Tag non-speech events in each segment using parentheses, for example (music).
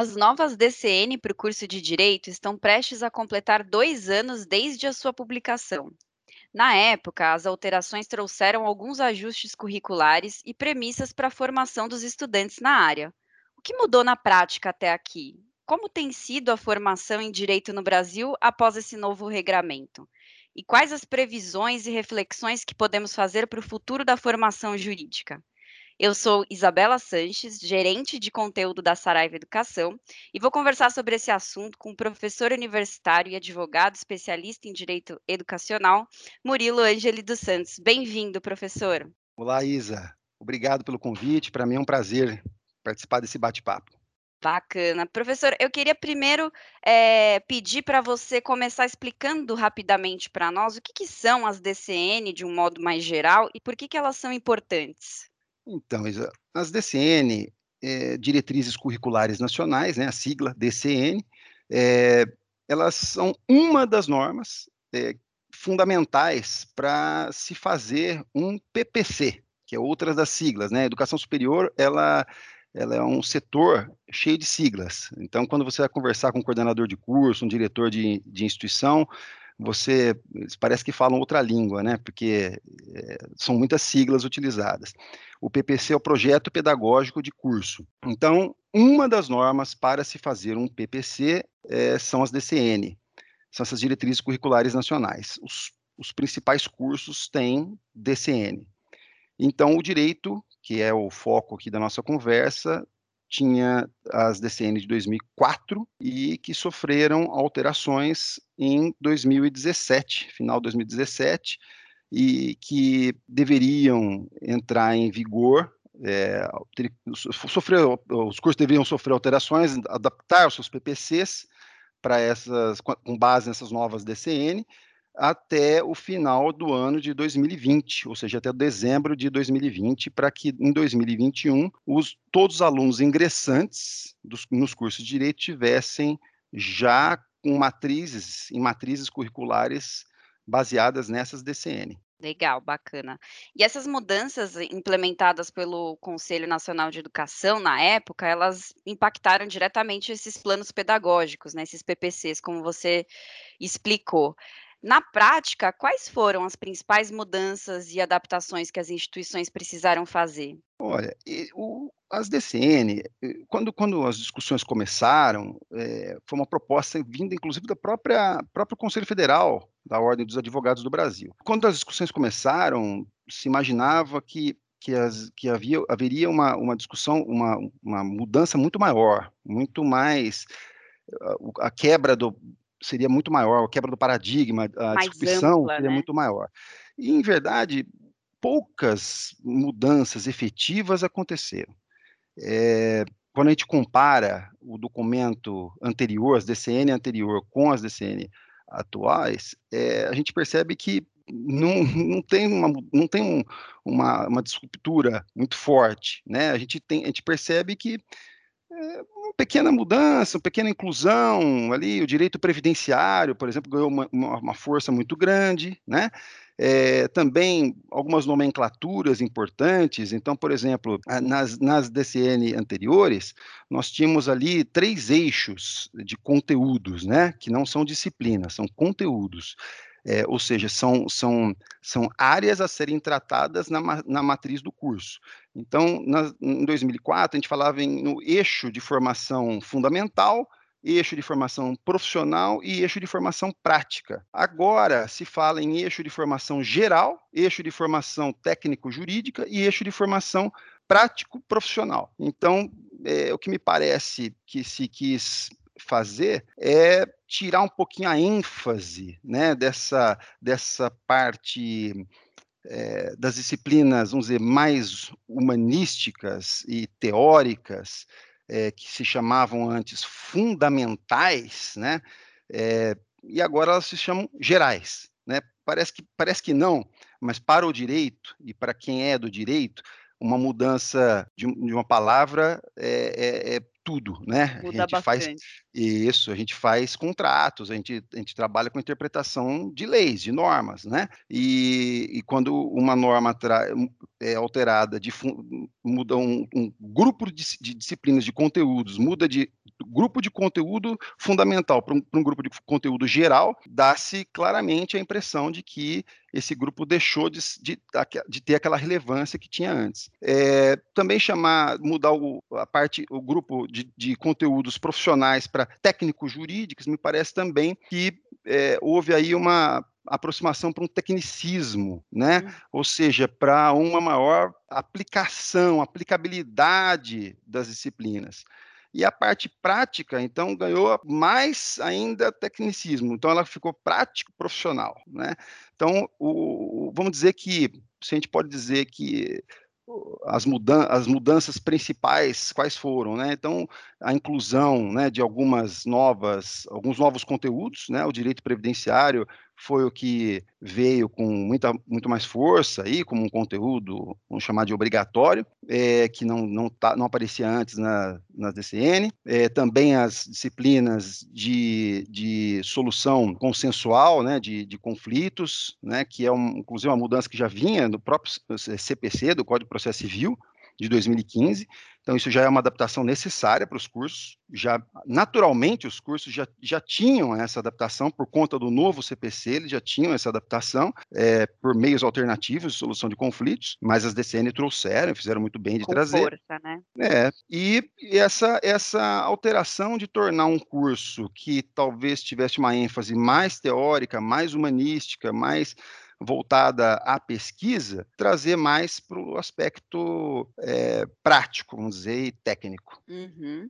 As novas DCN para o curso de Direito estão prestes a completar dois anos desde a sua publicação. Na época, as alterações trouxeram alguns ajustes curriculares e premissas para a formação dos estudantes na área. O que mudou na prática até aqui? Como tem sido a formação em direito no Brasil após esse novo regramento? E quais as previsões e reflexões que podemos fazer para o futuro da formação jurídica? Eu sou Isabela Sanches, gerente de conteúdo da Saraiva Educação, e vou conversar sobre esse assunto com o professor universitário e advogado especialista em direito educacional, Murilo Angeli dos Santos. Bem-vindo, professor. Olá, Isa. Obrigado pelo convite. Para mim é um prazer participar desse bate-papo. Bacana. Professor, eu queria primeiro é, pedir para você começar explicando rapidamente para nós o que, que, são as DCN de um modo mais geral e por que, que elas são importantes. Então, as DCN, é, Diretrizes Curriculares Nacionais, né, a sigla DCN, é, elas são uma das normas é, fundamentais para se fazer um PPC, que é outra das siglas, né? Educação superior, ela, ela é um setor cheio de siglas. Então, quando você vai conversar com um coordenador de curso, um diretor de, de instituição, você parece que falam outra língua, né? Porque é, são muitas siglas utilizadas. O PPC é o projeto pedagógico de curso. Então, uma das normas para se fazer um PPC é, são as DCN, são essas diretrizes curriculares nacionais. Os, os principais cursos têm DCN. Então, o direito, que é o foco aqui da nossa conversa, tinha as DCN de 2004 e que sofreram alterações em 2017, final de 2017, e que deveriam entrar em vigor. É, sofrer, os cursos deveriam sofrer alterações, adaptar os seus PPCs para essas, com base nessas novas DCN, até o final do ano de 2020, ou seja, até dezembro de 2020, para que em 2021 os, todos os alunos ingressantes dos, nos cursos de direito tivessem já com matrizes, em matrizes curriculares baseadas nessas DCN. Legal, bacana. E essas mudanças implementadas pelo Conselho Nacional de Educação na época, elas impactaram diretamente esses planos pedagógicos, né, esses PPCs, como você explicou. Na prática, quais foram as principais mudanças e adaptações que as instituições precisaram fazer? Olha, o, as DCN, quando, quando as discussões começaram, é, foi uma proposta vinda, inclusive, da própria próprio Conselho Federal da Ordem dos Advogados do Brasil. Quando as discussões começaram, se imaginava que que, as, que havia, haveria uma, uma discussão, uma, uma mudança muito maior, muito mais a quebra do, seria muito maior, a quebra do paradigma, a Mais disrupção ampla, seria né? muito maior. E, em verdade, poucas mudanças efetivas aconteceram. É, quando a gente compara o documento anterior, as DCN anterior, com as DCN atuais, é, a gente percebe que não, não tem, uma, não tem um, uma, uma disruptura muito forte. Né? A, gente tem, a gente percebe que é, uma pequena mudança, uma pequena inclusão ali, o direito previdenciário, por exemplo, ganhou uma, uma força muito grande, né? É, também algumas nomenclaturas importantes. Então, por exemplo, nas, nas DCN anteriores, nós tínhamos ali três eixos de conteúdos, né? Que não são disciplinas, são conteúdos. É, ou seja, são, são, são áreas a serem tratadas na, na matriz do curso. Então, na, em 2004, a gente falava em, no eixo de formação fundamental, eixo de formação profissional e eixo de formação prática. Agora se fala em eixo de formação geral, eixo de formação técnico-jurídica e eixo de formação prático-profissional. Então, é, o que me parece que se quis fazer é tirar um pouquinho a ênfase né, dessa, dessa parte é, das disciplinas, vamos dizer, mais humanísticas e teóricas, é, que se chamavam antes fundamentais, né, é, e agora elas se chamam gerais. Né? Parece, que, parece que não, mas para o direito e para quem é do direito, uma mudança de, de uma palavra é, é, é tudo, né? Muda a gente bastante. faz isso, a gente faz contratos, a gente, a gente trabalha com interpretação de leis, de normas, né? E, e quando uma norma é alterada, de, muda um, um grupo de, de, disciplinas, de conteúdos, muda de grupo de conteúdo fundamental para um, um, grupo de conteúdo geral, dá-se claramente a impressão de que esse grupo deixou de, de, de ter aquela relevância que tinha antes. É, também chamar, mudar o, a parte, o grupo de, de conteúdos profissionais para técnicos jurídicos, me parece também que é, houve aí uma aproximação para um tecnicismo, né? Uhum. Ou seja, para uma maior aplicação, aplicabilidade das disciplinas. E a parte prática, então, ganhou mais ainda tecnicismo. Então, ela ficou prático profissional, né? Então, o, vamos dizer que, se a gente pode dizer que as, mudan as mudanças principais quais foram, né? Então, a inclusão, né, de algumas novas, alguns novos conteúdos, né? O direito previdenciário foi o que veio com muita, muito mais força aí, como um conteúdo, vamos chamar de obrigatório, é, que não, não, tá, não aparecia antes na, na DCN. É, também as disciplinas de, de solução consensual, né, de, de conflitos, né, que é, um, inclusive, uma mudança que já vinha do próprio CPC, do Código de Processo Civil, de 2015. Então, isso já é uma adaptação necessária para os cursos. Já, naturalmente, os cursos já, já tinham essa adaptação por conta do novo CPC, eles já tinham essa adaptação é, por meios alternativos de solução de conflitos, mas as DCN trouxeram, fizeram muito bem de Com trazer. Força, né? É, e, essa, essa alteração de tornar um curso que talvez tivesse uma ênfase mais teórica, mais humanística, mais voltada à pesquisa, trazer mais para o aspecto é, prático, vamos dizer, e técnico. Uhum.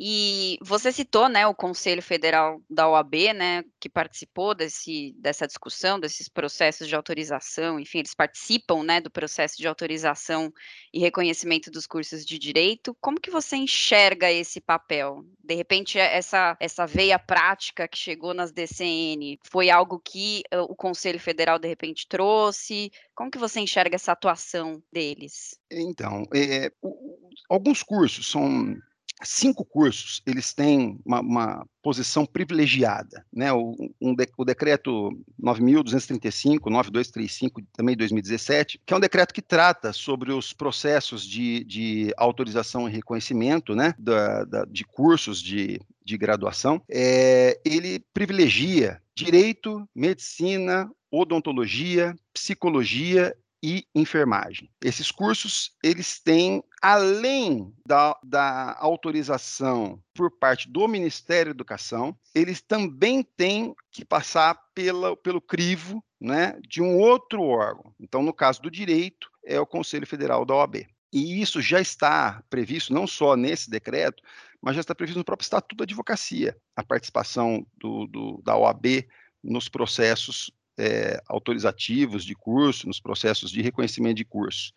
E você citou, né, o Conselho Federal da OAB, né, que participou desse, dessa discussão, desses processos de autorização, enfim, eles participam, né, do processo de autorização e reconhecimento dos cursos de direito. Como que você enxerga esse papel? De repente, essa, essa veia prática que chegou nas DCN foi algo que o Conselho Federal, de repente, trouxe? Como que você enxerga essa atuação deles? Então, é, o, alguns cursos são cinco cursos eles têm uma, uma posição privilegiada, né? O, um de, o decreto 9.235, 9235, também 2017, que é um decreto que trata sobre os processos de, de autorização e reconhecimento, né? Da, da, de cursos de, de graduação, é, ele privilegia direito, medicina, odontologia, psicologia e enfermagem. Esses cursos, eles têm, além da, da autorização por parte do Ministério da Educação, eles também têm que passar pela, pelo crivo né, de um outro órgão. Então, no caso do direito, é o Conselho Federal da OAB. E isso já está previsto, não só nesse decreto, mas já está previsto no próprio Estatuto da Advocacia, a participação do, do, da OAB nos processos é, autorizativos de curso, nos processos de reconhecimento de curso.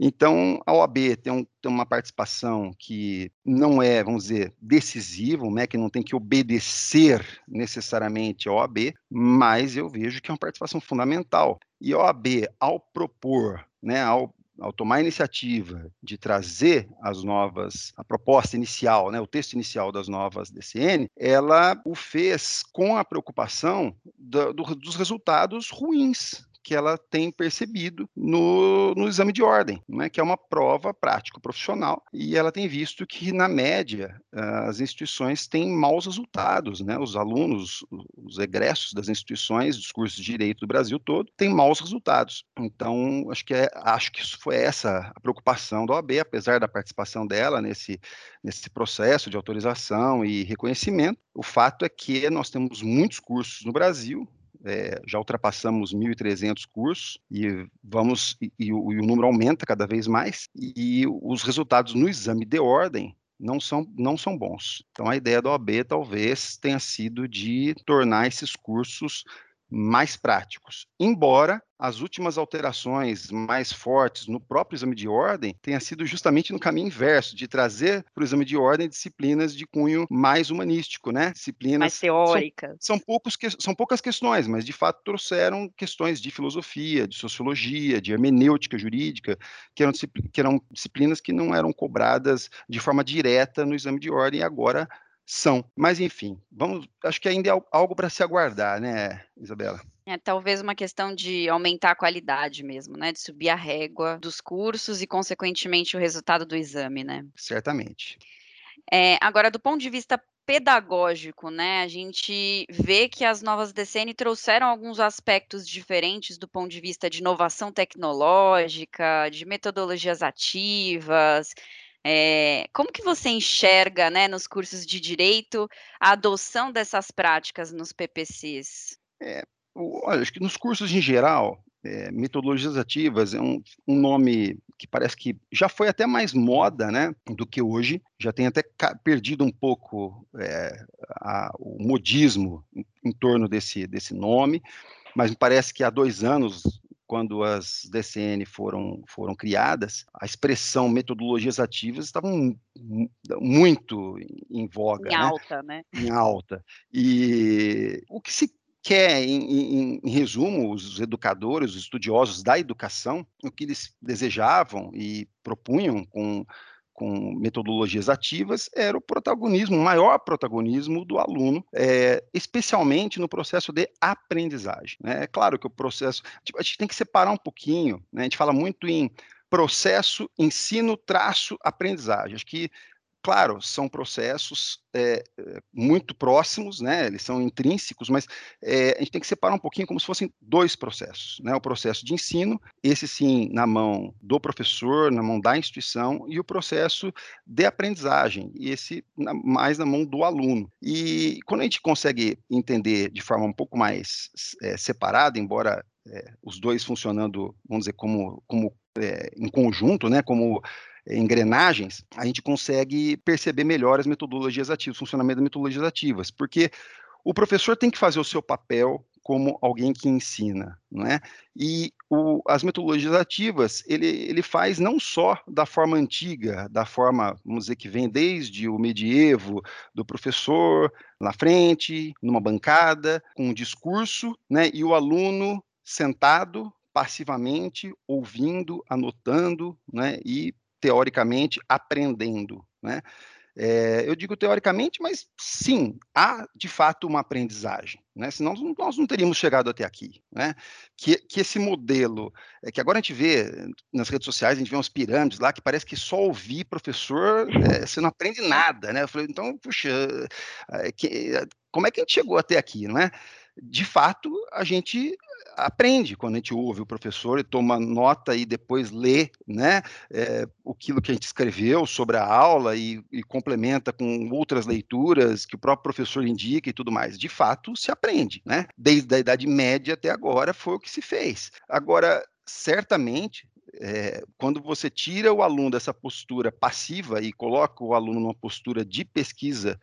Então, a OAB tem, um, tem, uma participação que não é, vamos dizer, decisiva, né, que não tem que obedecer necessariamente a OAB, mas eu vejo que é uma participação fundamental. E a OAB, ao propor, né, ao ao tomar a iniciativa de trazer as novas, a proposta inicial, né, o texto inicial das novas DCN, ela o fez com a preocupação do, do, dos resultados ruins que ela tem percebido no, no exame de ordem, né, que é uma prova prático-profissional, e ela tem visto que, na média, as instituições têm maus resultados, né, os alunos, os egressos das instituições, dos cursos de direito do Brasil todo, têm maus resultados. Então, acho que, é, acho que isso foi essa a preocupação da OAB, apesar da participação dela nesse, nesse processo de autorização e reconhecimento. O fato é que nós temos muitos cursos no Brasil, é, já ultrapassamos 1.300 cursos e vamos e, e, o, e, o, número aumenta cada vez mais e, os resultados no exame de ordem não são, não são bons. Então a ideia da OAB talvez tenha sido de tornar esses cursos mais práticos. Embora as últimas alterações mais fortes no próprio exame de ordem tenha sido justamente no caminho inverso, de trazer para o exame de ordem disciplinas de cunho mais humanístico, né? Disciplinas mais teóricas. São, são, poucos, são poucas questões, mas de fato trouxeram questões de filosofia, de sociologia, de hermenêutica jurídica, que eram, que eram disciplinas que não eram cobradas de forma direta no exame de ordem e agora são. Mas, enfim, vamos, acho que ainda é algo para se aguardar, né, Isabela? É talvez uma questão de aumentar a qualidade mesmo, né? De subir a régua dos cursos e, consequentemente, o resultado do exame, né? Certamente. É, agora, do ponto de vista pedagógico, né, a gente vê que as novas DCN trouxeram alguns aspectos diferentes do ponto de vista de inovação tecnológica, de metodologias ativas. Eh, como que você enxerga, né, nos cursos de direito, a adoção dessas práticas nos PPCs? É, olha, acho que nos cursos em geral, eh, metodologias ativas é um um nome que parece que já foi até mais moda, né, do que hoje, já tem até perdido um pouco, eh, a o modismo em em torno desse desse nome, mas me parece que há 2 anos, quando as DCN foram foram criadas, a expressão metodologias ativas estavam mu muito em voga, Em né, alta, né. em alta. E o que se quer em em em resumo, os educadores, os estudiosos da educação, o que eles desejavam e propunham com com metodologias ativas, era o protagonismo, o maior protagonismo do aluno, eh, especialmente no processo de aprendizagem, né. É claro que o processo a gente tem que separar um pouquinho, né, a gente fala muito em processo, ensino, traço, aprendizagem. Acho que, claro, são processos, eh, muito próximos, né, eles são intrínsecos, mas, eh, a gente tem que separar um pouquinho como se fossem 2 processos, né, o processo de ensino, esse sim na mão do professor, na mão da instituição, e o processo de aprendizagem, e esse na mais na mão do aluno. E quando a gente consegue entender de forma um pouco mais eh, separada, embora, os 2 funcionando, vamos dizer, como como, eh, em conjunto, né, como engrenagens, a gente consegue perceber melhor as metodologias ativas, o funcionamento das metodologias ativas, porque o professor tem que fazer o seu papel como alguém que ensina, não é, e o as metodologias ativas, ele ele faz não só da forma antiga, da forma, vamos dizer, que vem desde o medievo, do professor na frente, numa bancada, com um discurso, né, e o aluno sentado, passivamente, ouvindo, anotando, né, e teoricamente aprendendo, né. Eh, eu digo teoricamente, mas sim, há de fato uma aprendizagem, né, senão nós não teríamos chegado até aqui, né. Que que esse modelo é que agora a gente vê nas redes sociais, a gente vê umas pirâmides lá que parece que só ouvir professor, eh, você não aprende nada, né. Eu falei: "Então, puxa, que como é que a gente chegou até aqui", não é. De fato, a gente aprende quando a gente ouve o professor e toma nota e depois lê, né, eh, aquilo que a gente escreveu sobre a aula e e complementa com outras leituras que o próprio professor indica e tudo mais. De fato, se aprende, né. Desde a idade média até agora foi o que se fez. Agora, certamente, eh, quando você tira o aluno dessa postura passiva e coloca o aluno numa postura de pesquisa,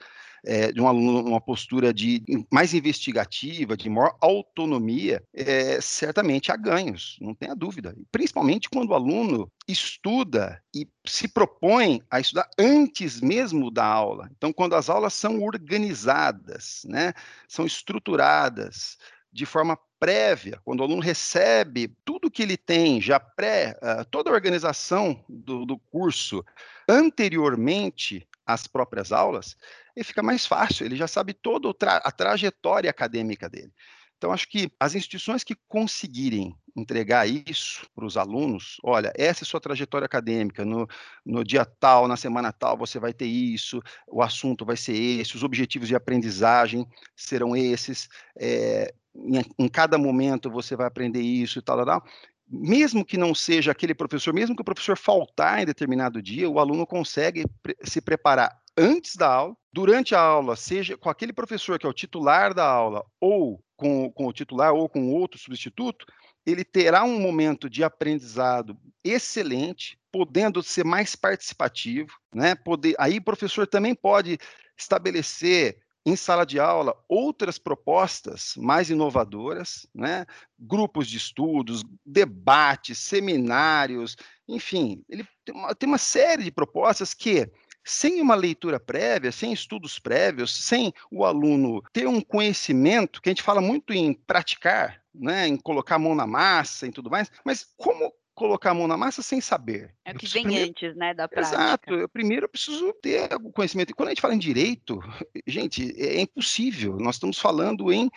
eh, de um aluno postura de mais investigativa, de maior autonomia, eh, certamente há ganhos, não tenha dúvida. Principalmente quando o aluno estuda e se propõe a estudar antes mesmo da aula. Então, quando as aulas são organizadas, né, são estruturadas de forma prévia, quando o aluno recebe tudo que ele tem já pré hã, toda a organização do do curso anteriormente às próprias aulas, ele fica mais fácil, ele já sabe todo o tra a trajetória acadêmica dele. Então acho que as instituições que conseguirem entregar isso para os alunos, "Olha, essa é sua trajetória acadêmica, no no dia tal, na semana tal, você vai ter isso, o assunto vai ser esse, os objetivos de aprendizagem serão esses, eh, em em cada momento você vai aprender isso e tal, tal, tal", mesmo que não seja aquele professor, mesmo que o professor faltar em determinado dia, o aluno consegue pre se preparar antes da aula, durante a aula, seja com aquele professor que é o titular da aula ou com com o titular ou com outro substituto, ele terá um momento de aprendizado excelente, podendo ser mais participativo, né, poder aí o professor também pode estabelecer em sala de aula outras propostas mais inovadoras, né, grupos de estudos, debates, seminários, enfim, ele tem uma tem uma série de propostas que, sem uma leitura prévia, sem estudos prévios, sem o aluno ter um conhecimento, que a gente fala muito em praticar, né, em colocar a mão na massa e tudo mais, mas como colocar a mão na massa sem saber? É o que vem primeiro antes, né, da exato, prática. eu primeiro eu preciso ter o conhecimento. E quando a gente fala em direito, (laughs) gente, é impossível, nós estamos falando em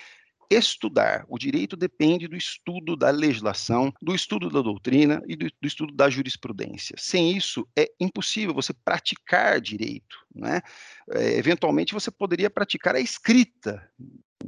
estudar. O direito depende do estudo da legislação, do estudo da doutrina e do, do estudo da jurisprudência. Sem isso, é impossível você praticar direito. Né? É, eventualmente, você poderia praticar a escrita,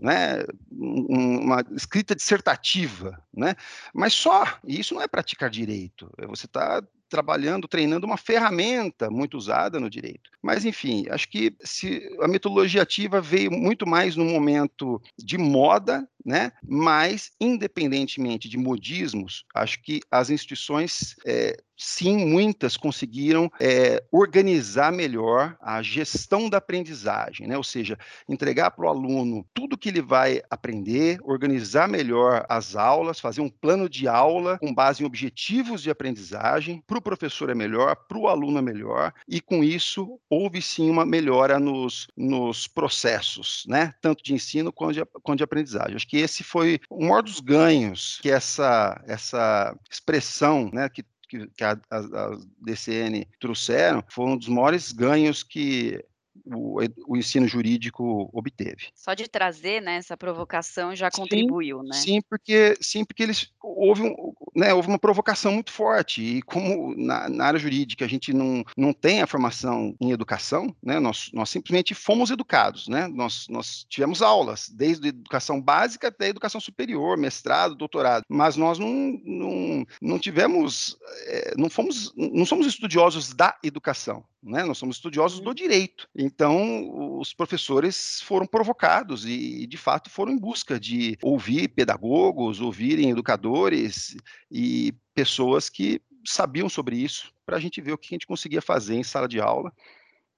né, uma escrita dissertativa, né, mas só, e isso não é praticar direito, é você está trabalhando, treinando uma ferramenta muito usada no direito. Mas, enfim, acho que se a metodologia ativa veio muito mais no momento de moda, né? mas, independentemente de modismos, acho que as instituições é, sim, muitas conseguiram é, organizar melhor a gestão da aprendizagem, né? ou seja, entregar para o aluno tudo que ele vai aprender, organizar melhor as aulas, fazer um plano de aula com base em objetivos de aprendizagem, para o professor é melhor, para o aluno é melhor, e com isso houve sim uma melhora nos, nos processos, né? tanto de ensino quanto de, quanto de aprendizagem. Acho que esse foi o maior dos ganhos que essa, essa expressão né, que que, que a, a, a DCN trouxeram foi um dos maiores ganhos que o, o, ensino jurídico obteve. Só de trazer né, essa provocação já contribuiu, sim, né? Sim, porque, sim, porque eles houve, um, né, houve uma provocação muito forte. E como na, na, área jurídica a gente não, não tem a formação em educação, né, nós, nós simplesmente fomos educados. Né? Nós, nós tivemos aulas, desde a educação básica até a educação superior, mestrado, doutorado. Mas nós não, não, não tivemos, é, não fomos, não somos estudiosos da educação. Né? Nós somos estudiosos do uhum. direito. Então, os professores foram provocados e, de fato, foram em busca de ouvir pedagogos, ouvirem educadores e pessoas que sabiam sobre isso, para a gente ver o que a gente conseguia fazer em sala de aula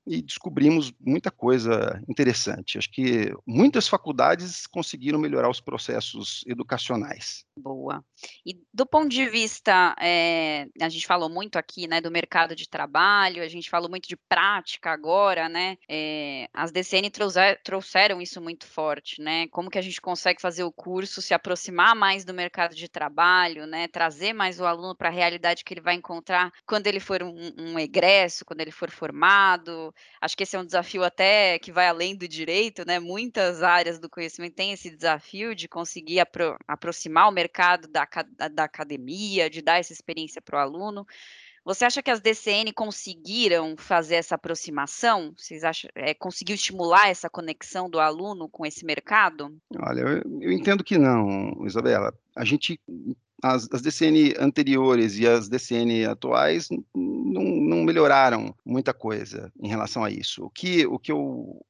e descobrimos muita coisa interessante. Acho que muitas faculdades conseguiram melhorar os processos educacionais. Boa. E do ponto de vista, é, a gente falou muito aqui, né, do mercado de trabalho, a gente falou muito de prática agora, né? É, as DCN trouxer, trouxeram isso muito forte, né? Como que a gente consegue fazer o curso se aproximar mais do mercado de trabalho, né? Trazer mais o aluno para a realidade que ele vai encontrar quando ele for um, um egresso, quando ele for formado. Acho que esse é um desafio até que vai além do direito, né? Muitas áreas do conhecimento têm esse desafio de conseguir apro aproximar o mercado da, da academia, de dar essa experiência para o aluno. Você acha que as DCN conseguiram fazer essa aproximação? Vocês acham, é, conseguiu estimular essa conexão do aluno com esse mercado? Olha, eu, eu entendo que não, Isabela. A gente as, as, DCN anteriores e as DCN atuais não, não, melhoraram muita coisa em relação a isso. O que, o, que eu,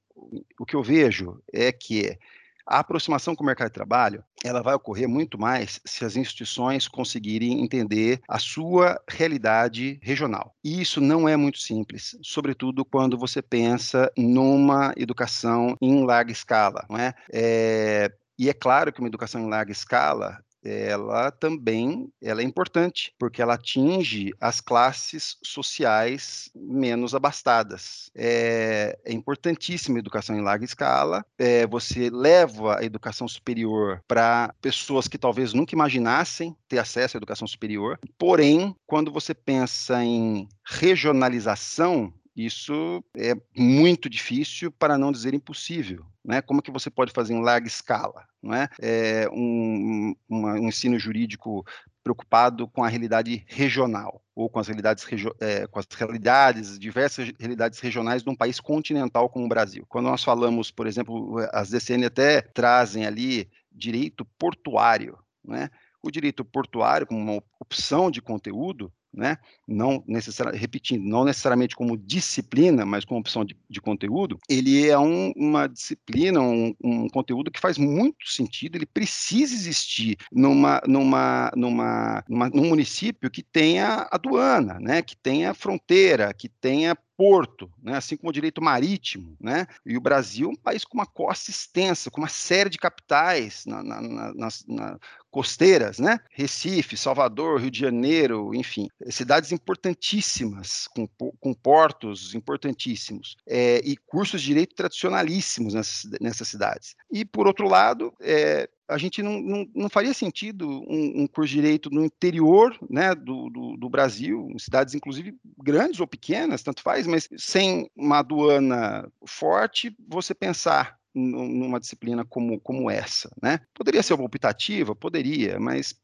o que eu vejo é que a aproximação com o mercado de trabalho, ela vai ocorrer muito mais se as instituições conseguirem entender a sua realidade regional. E isso não é muito simples, sobretudo quando você pensa numa educação em larga escala, não é? é e é claro que uma educação em larga escala ela também ela é importante, porque ela atinge as classes sociais menos abastadas. É, é importantíssima a educação em larga escala, é, você leva a educação superior para pessoas que talvez nunca imaginassem ter acesso à educação superior, porém, quando você pensa em regionalização, isso é muito difícil, para não dizer impossível. Né? Como que você pode fazer em larga escala? Não é? é um, um ensino jurídico preocupado com a realidade regional ou com as realidades, é, com as realidades, diversas realidades regionais de um país continental como o Brasil. Quando nós falamos, por exemplo, as DCN até trazem ali direito portuário, né? O direito portuário como uma opção de conteúdo né? não necessariamente, repetindo, não necessariamente como disciplina, mas como opção de, de conteúdo, ele é um, uma disciplina, um, um, conteúdo que faz muito sentido, ele precisa existir numa, numa, numa, numa, num município que tenha aduana, né? que tenha fronteira, que tenha porto, né, assim como o direito marítimo, né, e o Brasil é um país com uma costa extensa, com uma série de capitais na, na, na, na costeiras, né, Recife, Salvador, Rio de Janeiro, enfim, cidades importantíssimas, com, com portos importantíssimos, é, e cursos de direito tradicionalíssimos nessas, nessas cidades. E, por outro lado, é, a gente não, não, não, faria sentido um, um, curso de direito no interior né, do, do, do, Brasil, em cidades inclusive grandes ou pequenas, tanto faz, mas sem uma aduana forte, você pensar numa disciplina como, como essa, né? Poderia ser uma optativa? Poderia, mas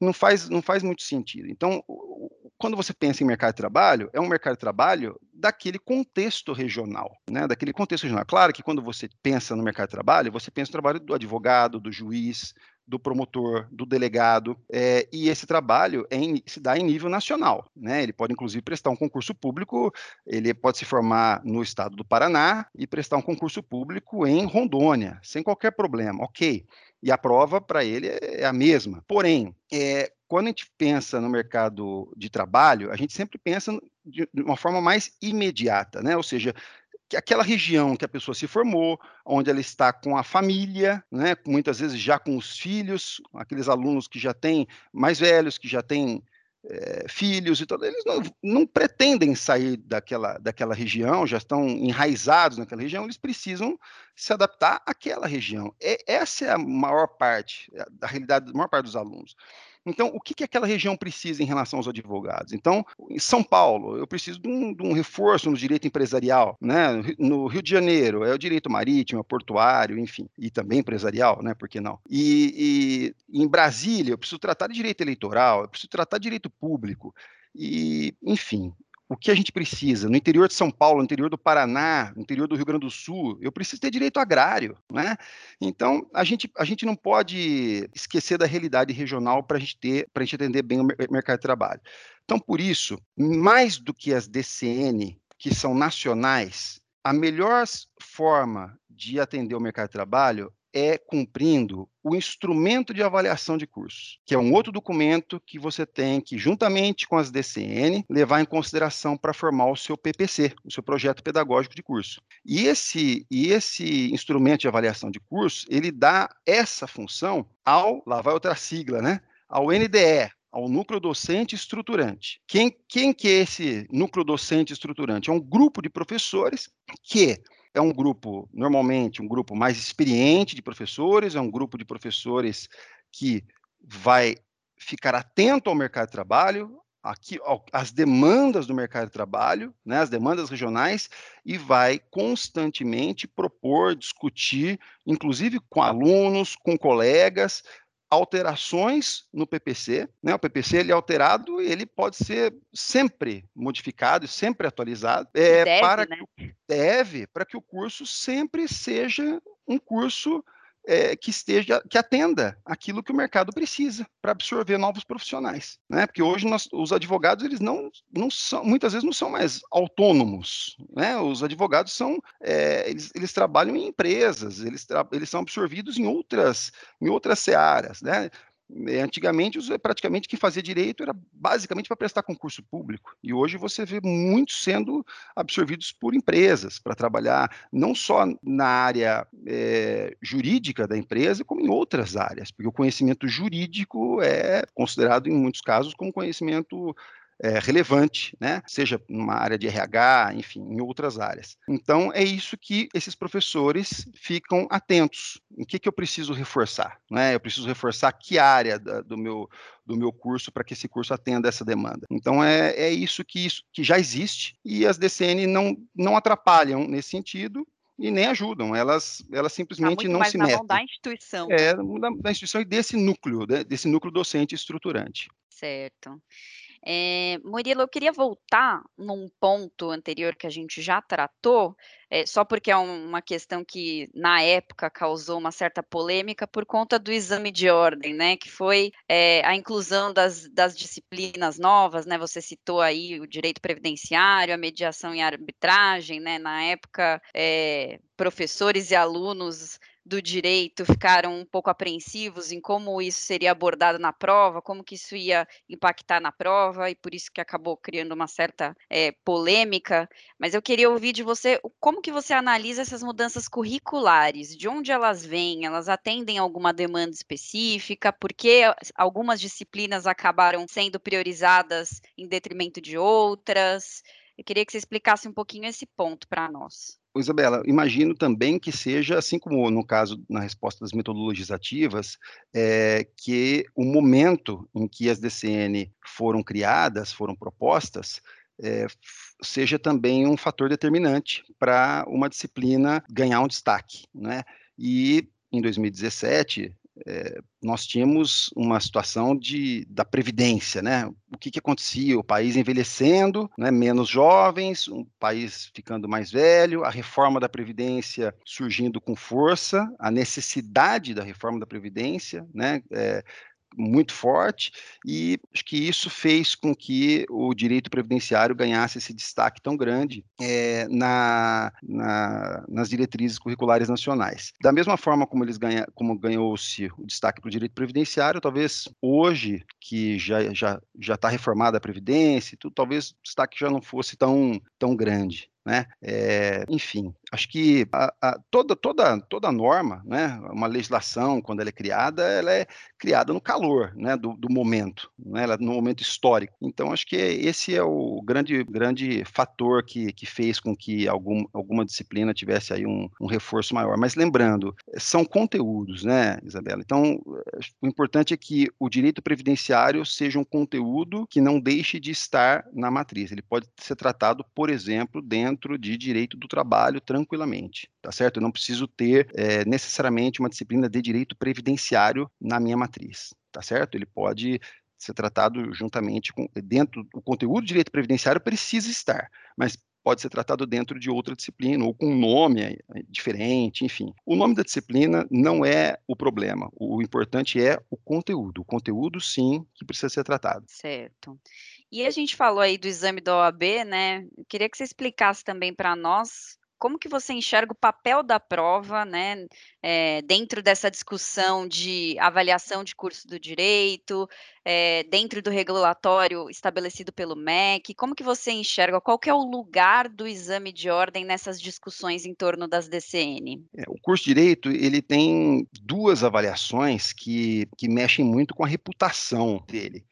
não faz, não faz muito sentido. Então, quando você pensa em mercado de trabalho, é um mercado de trabalho daquele contexto regional, né? Daquele contexto regional. Claro que quando você pensa no mercado de trabalho, você pensa no trabalho do advogado, do juiz, do promotor, do delegado, é, e esse trabalho é em, se dá em nível nacional, né? Ele pode inclusive prestar um concurso público, ele pode se formar no estado do Paraná e prestar um concurso público em Rondônia, sem qualquer problema, ok? E a prova para ele é, é a mesma. Porém, é, quando a gente pensa no mercado de trabalho, a gente sempre pensa de uma forma mais imediata, né? Ou seja, que aquela região que a pessoa se formou, onde ela está com a família, né, muitas vezes já com os filhos, aqueles alunos que já têm mais velhos, que já têm é, filhos e tudo, eles não, não, pretendem sair daquela, daquela região, já estão enraizados naquela região, eles precisam se adaptar àquela região. É, essa é a maior parte da realidade, a maior parte dos alunos. Então, o que, que aquela região precisa em relação aos advogados? Então, em São Paulo, eu preciso de um, de um reforço no direito empresarial, né? No Rio de Janeiro, é o direito marítimo, é portuário, enfim, e também empresarial, né? Por que não? E, e em Brasília, eu preciso tratar de direito eleitoral, eu preciso tratar de direito público. E, enfim, o que a gente precisa. No interior de São Paulo, no interior do Paraná, no interior do Rio Grande do Sul, eu preciso ter direito agrário, né? Então, a gente, a gente não pode esquecer da realidade regional para a gente ter, para a gente entender bem o mercado de trabalho. Então, por isso, mais do que as DCN, que são nacionais, a melhor forma de atender o mercado de trabalho é cumprindo o instrumento de avaliação de cursos, que é um outro documento que você tem que, juntamente com as DCN, levar em consideração para formar o seu PPC, o seu projeto pedagógico de curso. E esse, e esse instrumento de avaliação de curso, ele dá essa função ao, lá vai outra sigla, né? Ao NDE, ao núcleo docente estruturante. Quem, quem que é esse núcleo docente estruturante? É um grupo de professores que é um grupo, normalmente, um grupo mais experiente de professores, é um grupo de professores que vai ficar atento ao mercado de trabalho, aqui, às demandas do mercado de trabalho, né, as demandas regionais, e vai constantemente propor, discutir, inclusive com alunos, com colegas, alterações no PPC, né? O PPC ele é alterado e ele pode ser sempre modificado e sempre atualizado, é, deve, para né? que, deve para que o curso sempre seja um curso é, que esteja, que atenda aquilo que o mercado precisa para absorver novos profissionais, né? Porque hoje nós, os advogados eles não, não são, muitas vezes não são mais autônomos, né? Os advogados são, é, eles, eles trabalham em empresas, eles, eles são absorvidos em outras, em outras searas, né? É, antigamente, praticamente quem fazia direito era basicamente para prestar concurso público. E hoje você vê muitos sendo absorvidos por empresas para trabalhar não só na área é, jurídica da empresa, como em outras áreas, porque o conhecimento jurídico é considerado, em muitos casos, como conhecimento é, relevante, né? seja numa área de RH, enfim, em outras áreas. Então, é isso que esses professores ficam atentos. Em que, que eu preciso reforçar? Né? Eu preciso reforçar que área da, do, meu, do meu curso para que esse curso atenda essa demanda. Então, é, é isso que, isso que já existe e as DCN não, não atrapalham nesse sentido, e nem ajudam, elas, elas tá simplesmente tá não se metem. da instituição. É, da, da instituição e desse núcleo, né, desse núcleo docente estruturante. Certo. É, Murilo, eu queria voltar num ponto anterior que a gente já tratou, é, só porque é um, uma questão que na época causou uma certa polêmica por conta do exame de ordem, né? Que foi é, a inclusão das, das disciplinas novas, né? Você citou aí o direito previdenciário, a mediação e a arbitragem, né? Na época, professores e alunos do direito ficaram um pouco apreensivos em como isso seria abordado na prova, como que isso ia impactar na prova, e por isso que acabou criando uma certa é, polêmica. Mas eu queria ouvir de você como que você analisa essas mudanças curriculares, de onde elas vêm, elas atendem alguma demanda específica, por que algumas disciplinas acabaram sendo priorizadas em detrimento de outras. Eu queria que você explicasse um pouquinho esse ponto para nós. Isabela, imagino também que seja, assim como no caso, na resposta das metodologias ativas, é, que o momento em que as DCN foram criadas, foram propostas, é, seja também um fator determinante para uma disciplina ganhar um destaque, né? E em 2017, é, nós tínhamos uma situação de, da previdência, né? O que, que acontecia? O país envelhecendo, né? menos jovens, um país ficando mais velho, a reforma da previdência surgindo com força, a necessidade da reforma da previdência, né? É, muito forte, e acho que isso fez com que o direito previdenciário ganhasse esse destaque tão grande é, na, na, nas diretrizes curriculares nacionais. Da mesma forma como eles ganha, como ganhou-se o destaque para o direito previdenciário, talvez hoje, que já já já está reformada a previdência, tudo, talvez o destaque já não fosse tão tão grande né? É, enfim, acho que a, a, toda, toda, toda norma, né, uma legislação, quando ela é criada, ela é criada no calor né, do, do momento, né, ela, no momento histórico. Então, acho que esse é o grande, grande fator que, que fez com que algum, alguma disciplina tivesse aí um, um reforço maior. Mas lembrando, são conteúdos, né, Isabela? Então, o importante é que o direito previdenciário seja um conteúdo que não deixe de estar na matriz. Ele pode ser tratado, por exemplo, dentro de direito do trabalho tranquilamente, tá certo? Eu não preciso ter é, necessariamente uma disciplina de direito previdenciário na minha matriz, tá certo? Ele pode ser tratado juntamente com dentro do conteúdo do direito previdenciário precisa estar, mas pode ser tratado dentro de outra disciplina ou com um nome é, diferente, enfim. O nome da disciplina não é o problema. O importante é o conteúdo. O conteúdo, sim, que precisa ser tratado. Certo. E a gente falou aí do exame da OAB, né? Eu queria que você explicasse também para nós como que você enxerga o papel da prova, né, é, dentro dessa discussão de avaliação de curso do direito, é, dentro do regulatório estabelecido pelo MEC, como que você enxerga, qual que é o lugar do exame de ordem nessas discussões em torno das DCN? É, o curso de Direito, ele tem duas avaliações que, que mexem muito com a reputação dele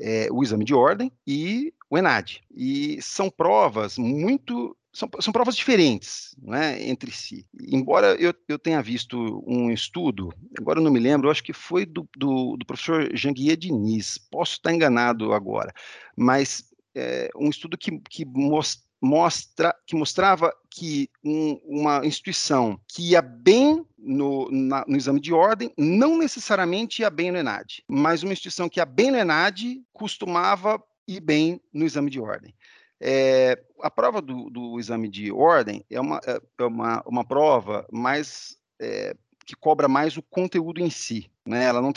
é, o exame de ordem e o ENAD. E são provas muito são, são, provas diferentes né, entre si. Embora eu, eu, tenha visto um estudo, agora eu não me lembro, acho que foi do, do, do professor Janguier Diniz, posso estar enganado agora, mas é, um estudo que, que most, mostra, que mostrava que um, uma instituição que ia bem no, na, no, exame de ordem não necessariamente ia bem no ENAD, mas uma instituição que ia bem no ENAD costumava ir bem no exame de ordem. É, a prova do, do, exame de ordem é uma, é, é uma, uma prova mais é, que cobra mais o conteúdo em si, né? Ela não,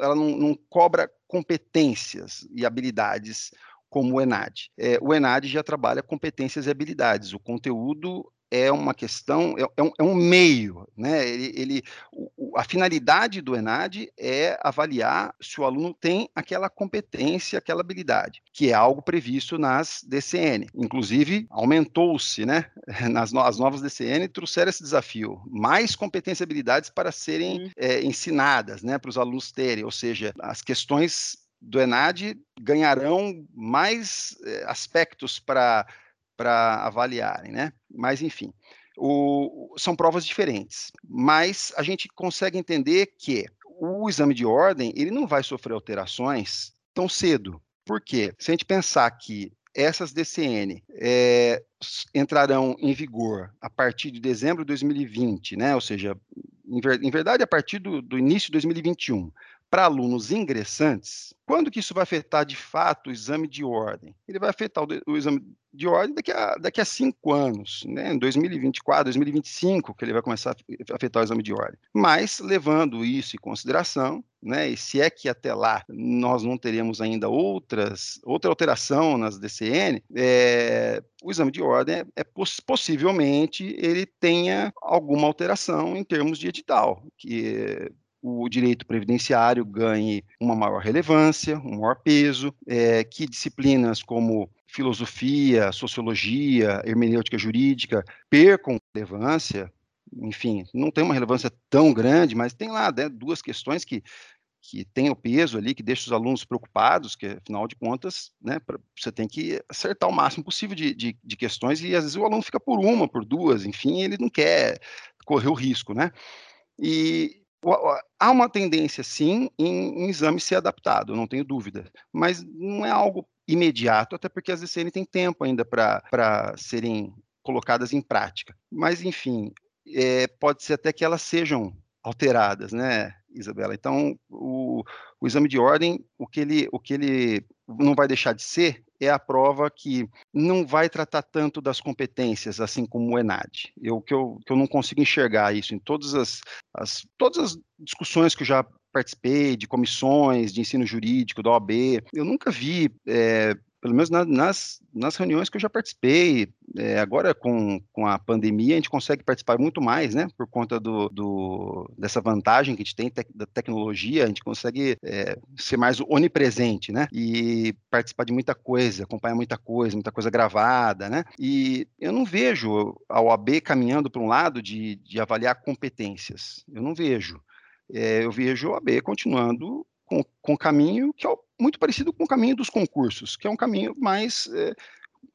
ela não, não cobra competências e habilidades como o ENAD. É, o ENAD já trabalha competências e habilidades. O conteúdo é uma questão, é, é, um, é um, meio, né? Ele, ele o, a finalidade do ENAD é avaliar se o aluno tem aquela competência, aquela habilidade, que é algo previsto nas DCN. Inclusive, aumentou-se, né? (laughs) Nas no, as novas DCN trouxeram esse desafio, mais competências e habilidades para serem uhum. é, ensinadas, né? Para os alunos terem, ou seja, as questões do ENAD ganharão mais eh, aspectos para avaliarem, né? Mas, enfim, o, são provas diferentes. Mas a gente consegue entender que o exame de ordem ele não vai sofrer alterações tão cedo. Por quê? Se a gente pensar que essas DCN é, entrarão em vigor a partir de dezembro de 2020, né? ou seja, em, ver, em verdade, a partir do, do início de 2021 para alunos ingressantes, quando que isso vai afetar de fato o exame de ordem? Ele vai afetar o, o exame de ordem daqui a, daqui a cinco anos, né? em 2024, 2025, que ele vai começar a afetar o exame de ordem. Mas, levando isso em consideração, né, e se é que até lá nós não teremos ainda outras, outra alteração nas DCN, é, o exame de ordem é, é poss possivelmente ele tenha alguma alteração em termos de edital, que o direito previdenciário ganhe uma maior relevância, um maior peso, é, que disciplinas como filosofia, sociologia, hermenêutica jurídica percam relevância, enfim, não tem uma relevância tão grande, mas tem lá né, duas questões que, que têm o peso ali, que deixam os alunos preocupados, que afinal de contas, né, pra, você tem que acertar o máximo possível de, de, de, questões, e às vezes o aluno fica por uma, por duas, enfim, ele não quer correr o risco, né? E, Há uma tendência, sim, em, em exame ser adaptado, não tenho dúvida, mas não é algo imediato, até porque as DCN têm tempo ainda para serem colocadas em prática. Mas, enfim, é, pode ser até que elas sejam alteradas, né, Isabela? Então, o, o exame de ordem, o que, ele, o que ele não vai deixar de ser é a prova que não vai tratar tanto das competências, assim como o ENAD. Eu que, eu que eu não consigo enxergar isso em todas as, as, todas as discussões que eu já participei, de comissões de ensino jurídico da OAB, eu nunca vi é, pelo menos na, nas, nas reuniões que eu já participei, é, agora com, com a pandemia, a gente consegue participar muito mais, né, por conta do, do dessa vantagem que a gente tem te, da tecnologia, a gente consegue é, ser mais onipresente, né, e participar de muita coisa, acompanhar muita coisa, muita coisa gravada, né, e eu não vejo a OAB caminhando para um lado de, de avaliar competências, eu não vejo. É, eu vejo a OAB continuando com, com o caminho que é muito parecido com o caminho dos concursos, que é um caminho mais é,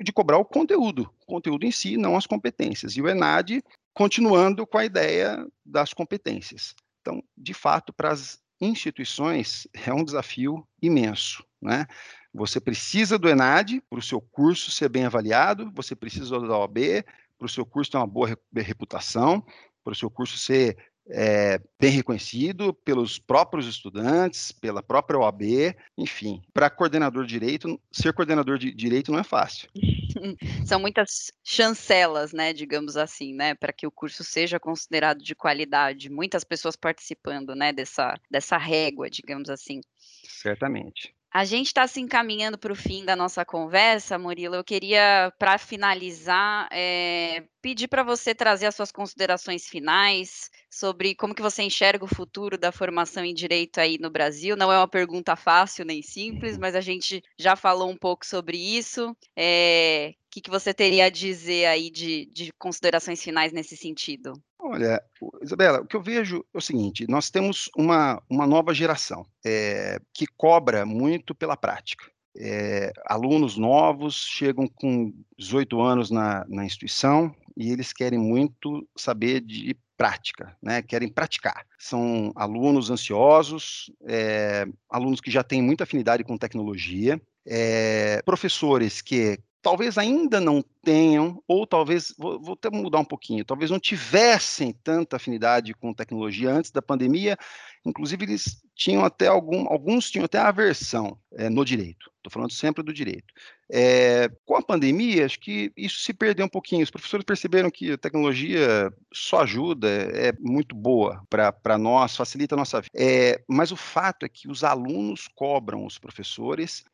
de cobrar o conteúdo, o conteúdo em si, não as competências. E o ENAD continuando com a ideia das competências. Então, de fato, para as instituições é um desafio imenso, né? Você precisa do ENAD para o seu curso ser bem avaliado, você precisa da OAB para o seu curso ter uma boa reputação, para o seu curso ser é, bem reconhecido pelos próprios estudantes, pela própria OAB, enfim. Para coordenador de direito, ser coordenador de direito não é fácil. (laughs) São muitas chancelas, né, digamos assim, né, para que o curso seja considerado de qualidade. Muitas pessoas participando, né, dessa, dessa régua, digamos assim. Certamente. A gente está se encaminhando para o fim da nossa conversa, Murilo. Eu queria, para finalizar, é, pedir para você trazer as suas considerações finais sobre como que você enxerga o futuro da formação em direito aí no Brasil. Não é uma pergunta fácil nem simples, mas a gente já falou um pouco sobre isso. É, o que, que você teria a dizer aí de, de considerações finais nesse sentido? Olha, Isabela, o que eu vejo é o seguinte: nós temos uma, uma nova geração é, que cobra muito pela prática. É, alunos novos chegam com 18 anos na, na instituição e eles querem muito saber de prática, né? querem praticar. São alunos ansiosos, é, alunos que já têm muita afinidade com tecnologia, é, professores que talvez ainda não tenham, ou talvez, vou, vou até mudar um pouquinho, talvez não tivessem tanta afinidade com tecnologia antes da pandemia, inclusive eles tinham até algum, alguns tinham até aversão é, no direito, estou falando sempre do direito. É, com a pandemia, acho que isso se perdeu um pouquinho, os professores perceberam que a tecnologia só ajuda, é muito boa para nós, facilita a nossa vida, é, mas o fato é que os alunos cobram os professores,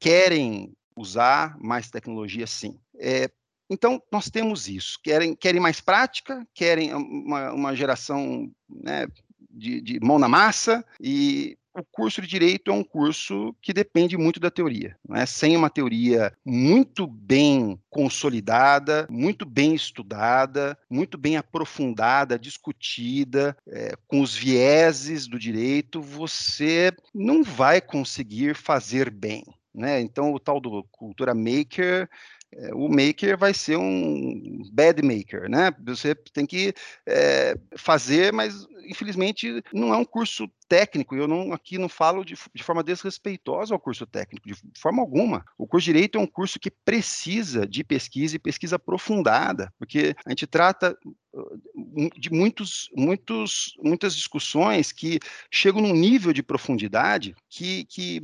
querem usar mais tecnologia, sim. É, então, nós temos isso. Querem, querem mais prática, querem uma, uma geração né, de, de mão na massa, e o curso de direito é um curso que depende muito da teoria. Né? Sem uma teoria muito bem consolidada, muito bem estudada, muito bem aprofundada, discutida, é, com os vieses do direito, você não vai conseguir fazer bem né? Então o tal do cultura maker, é, o maker vai ser um bad maker, né? Você tem que é, fazer, mas infelizmente não é um curso técnico. Eu não aqui não falo de, de, forma desrespeitosa ao curso técnico, de forma alguma. O curso de direito é um curso que precisa de pesquisa e pesquisa aprofundada, porque a gente trata uh, de muitos, muitos, muitas discussões que chegam num nível de profundidade que, que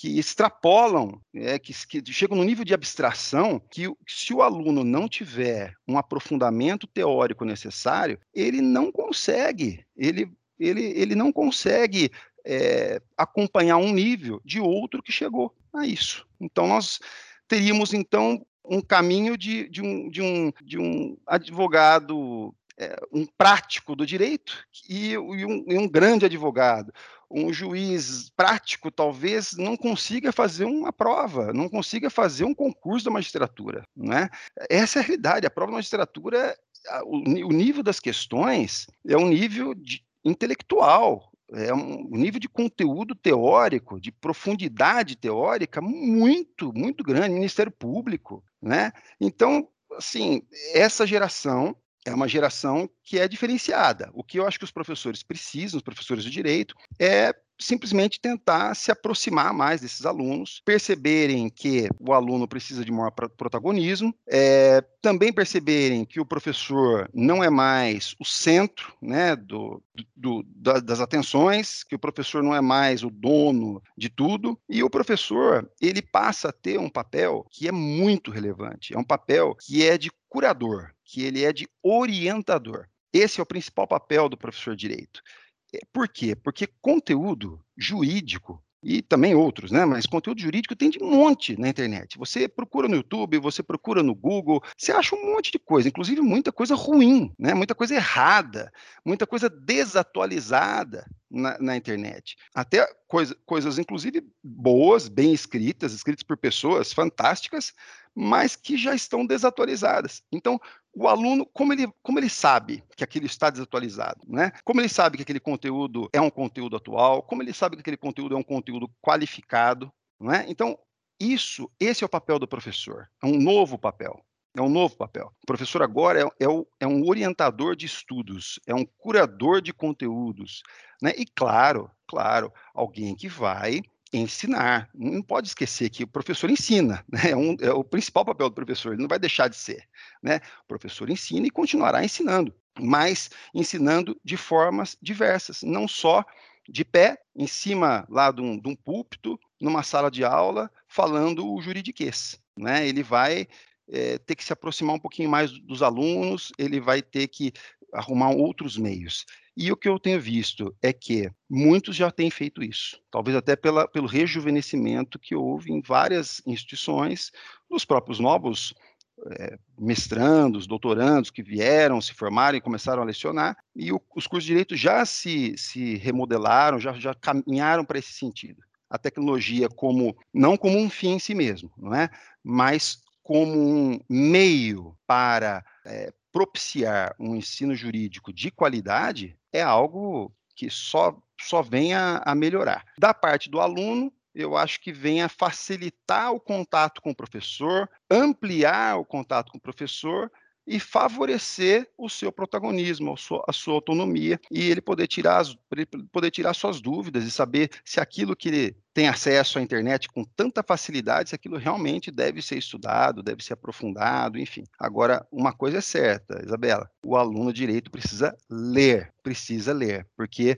que extrapolam, é, que, que, chegam no nível de abstração que, se o aluno não tiver um aprofundamento teórico necessário, ele não consegue, ele, ele, ele não consegue é, acompanhar um nível de outro que chegou a isso. Então, nós teríamos, então, um caminho de, de, um, de, um, de um advogado, é, um prático do direito e, e, um, e um grande advogado um juiz prático talvez não consiga fazer uma prova, não consiga fazer um concurso da magistratura, né? Essa é a realidade. A prova da magistratura, o, nível das questões é um nível de, intelectual, é um nível de conteúdo teórico, de profundidade teórica muito, muito grande, Ministério Público, né? Então, assim, essa geração é uma geração que é diferenciada. O que eu acho que os professores precisam, os professores de direito, é simplesmente tentar se aproximar mais desses alunos, perceberem que o aluno precisa de maior protagonismo, é, também perceberem que o professor não é mais o centro né, do, do, da, das atenções, que o professor não é mais o dono de tudo, e o professor ele passa a ter um papel que é muito relevante, é um papel que é de curador, que ele é de orientador. Esse é o principal papel do professor de direito. É, por quê? Porque conteúdo jurídico e também outros, né? Mas conteúdo jurídico tem de monte na internet. Você procura no YouTube, você procura no Google, você acha um monte de coisa, inclusive muita coisa ruim, né? Muita coisa errada, muita coisa desatualizada na, na internet. Até coisa, coisas, inclusive, boas, bem escritas, escritas por pessoas fantásticas, mas que já estão desatualizadas. Então, o aluno, como ele, como ele sabe que aquilo está desatualizado, né? Como ele sabe que aquele conteúdo é um conteúdo atual, como ele sabe que aquele conteúdo é um conteúdo qualificado, não é? Então, isso, esse é o papel do professor, é um novo papel. É um novo papel. O professor agora é, é, o, é um orientador de estudos, é um curador de conteúdos, né? E claro, claro, alguém que vai ensinar. Não pode esquecer que o professor ensina, (laughs) né? é, um, é, o principal papel do professor, ele não vai deixar de ser. Né? O professor ensina e continuará ensinando, mas ensinando de formas diversas, não só de pé, em cima lá de um, de um púlpito, numa sala de aula, falando o juridiquês. Né? Ele vai é, ter que se aproximar um pouquinho mais dos alunos, ele vai ter que arrumar outros meios. E o que eu tenho visto é que muitos já têm feito isso, talvez até pela, pelo rejuvenescimento que houve em várias instituições, os próprios novos é, mestrandos, doutorandos que vieram, se formaram e começaram a lecionar, e o, os cursos de direito já se, se remodelaram, já, já caminharam para esse sentido. A tecnologia como não como um fim em si mesmo, não é? Mas como um meio para é, propiciar um ensino jurídico de qualidade é algo que só, só vem a, a melhorar. Da parte do aluno, eu acho que vem a facilitar o contato com o professor, ampliar o contato com o professor e favorecer o seu protagonismo, a sua, a sua autonomia e ele poder tirar as, poder tirar suas dúvidas e saber se aquilo que ele tem acesso à internet com tanta facilidade, se aquilo realmente deve ser estudado, deve ser aprofundado, enfim. Agora, uma coisa é certa, Isabela, o aluno direito precisa ler, precisa ler, porque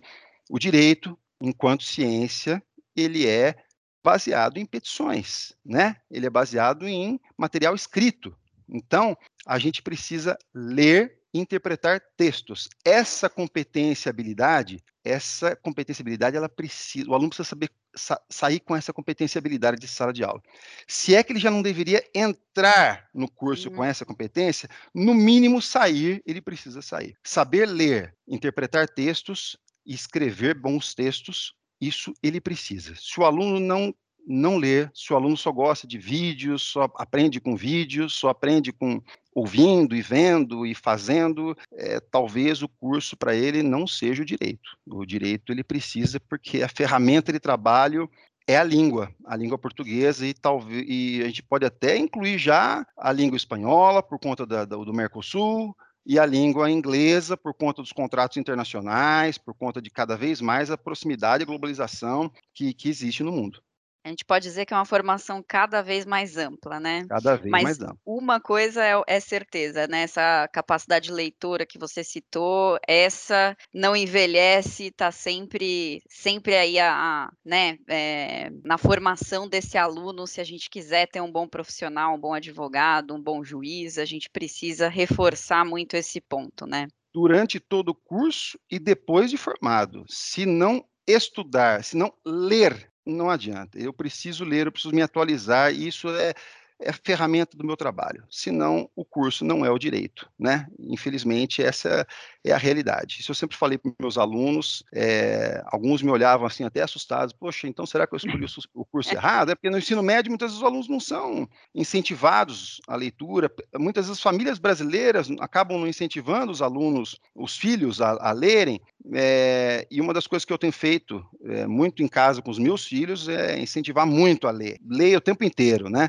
o direito, enquanto ciência, ele é baseado em petições, né? Ele é baseado em material escrito. Então, a gente precisa ler e interpretar textos. Essa competência, habilidade, essa competência, habilidade, ela precisa, o aluno precisa saber sa sair com essa competência, habilidade de sala de aula. Se é que ele já não deveria entrar no curso uhum. com essa competência, no mínimo sair, ele precisa sair. Saber ler, interpretar textos, escrever bons textos, isso ele precisa. Se o aluno não não lê, se o aluno só gosta de vídeos, só aprende com vídeos, só aprende com ouvindo e vendo e fazendo, é, talvez o curso para ele não seja o direito. O direito ele precisa porque a ferramenta de trabalho é a língua, a língua portuguesa e talvez e a gente pode até incluir já a língua espanhola por conta da, da, do Mercosul e a língua inglesa por conta dos contratos internacionais, por conta de cada vez mais a proximidade e globalização que, que existe no mundo. A gente pode dizer que é uma formação cada vez mais ampla, né? Cada vez Mas mais ampla. uma coisa é, é certeza, né? Essa capacidade de leitura que você citou, essa não envelhece, está sempre, sempre aí a, a né? É, na formação desse aluno, se a gente quiser ter um bom profissional, um bom advogado, um bom juiz, a gente precisa reforçar muito esse ponto, né? Durante todo o curso e depois de formado. Se não estudar, se não ler não adianta. Eu preciso ler, eu preciso me atualizar, isso é, é a ferramenta do meu trabalho. Senão, o curso não é o direito, né? Infelizmente, essa é a realidade. Isso eu sempre falei para meus alunos, é, alguns me olhavam assim até assustados, poxa, então será que eu escolhi o curso errado? É porque no ensino médio muitas vezes os alunos não são incentivados à leitura, muitas vezes as famílias brasileiras acabam não incentivando os alunos, os filhos a, a lerem, é, e uma das coisas que eu tenho feito é, muito em casa com os meus filhos é incentivar muito a ler. Leia o tempo inteiro, né?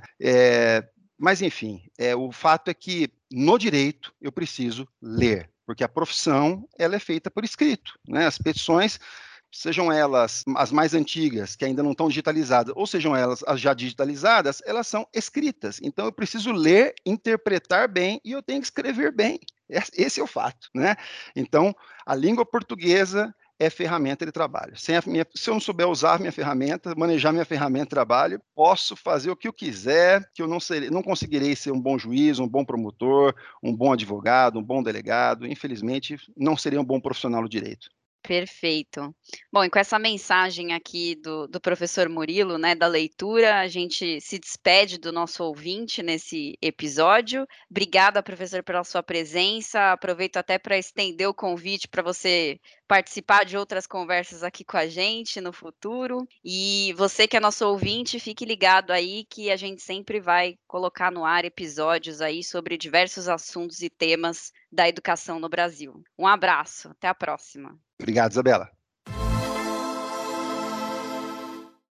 É, mas, enfim, é, o fato é que no direito eu preciso ler porque a profissão ela é feita por escrito, né? As petições sejam elas as mais antigas, que ainda não estão digitalizadas, ou sejam elas as já digitalizadas, elas são escritas. Então eu preciso ler, interpretar bem e eu tenho que escrever bem. Esse é o fato, né? Então, a língua portuguesa é ferramenta de trabalho. Minha, se eu não souber usar minha ferramenta, manejar minha ferramenta de trabalho, posso fazer o que eu quiser, que eu não, serei, não conseguirei ser um bom juiz, um bom promotor, um bom advogado, um bom delegado. Infelizmente, não seria um bom profissional do direito. Perfeito. Bom, e com essa mensagem aqui do, do professor Murilo, né, da leitura, a gente se despede do nosso ouvinte nesse episódio. Obrigada, professor, pela sua presença. Aproveito até para estender o convite para você participar de outras conversas aqui com a gente no futuro. E você que é nosso ouvinte, fique ligado aí que a gente sempre vai colocar no ar episódios aí sobre diversos assuntos e temas da educação no Brasil. Um abraço, até a próxima. Obrigado, Isabela.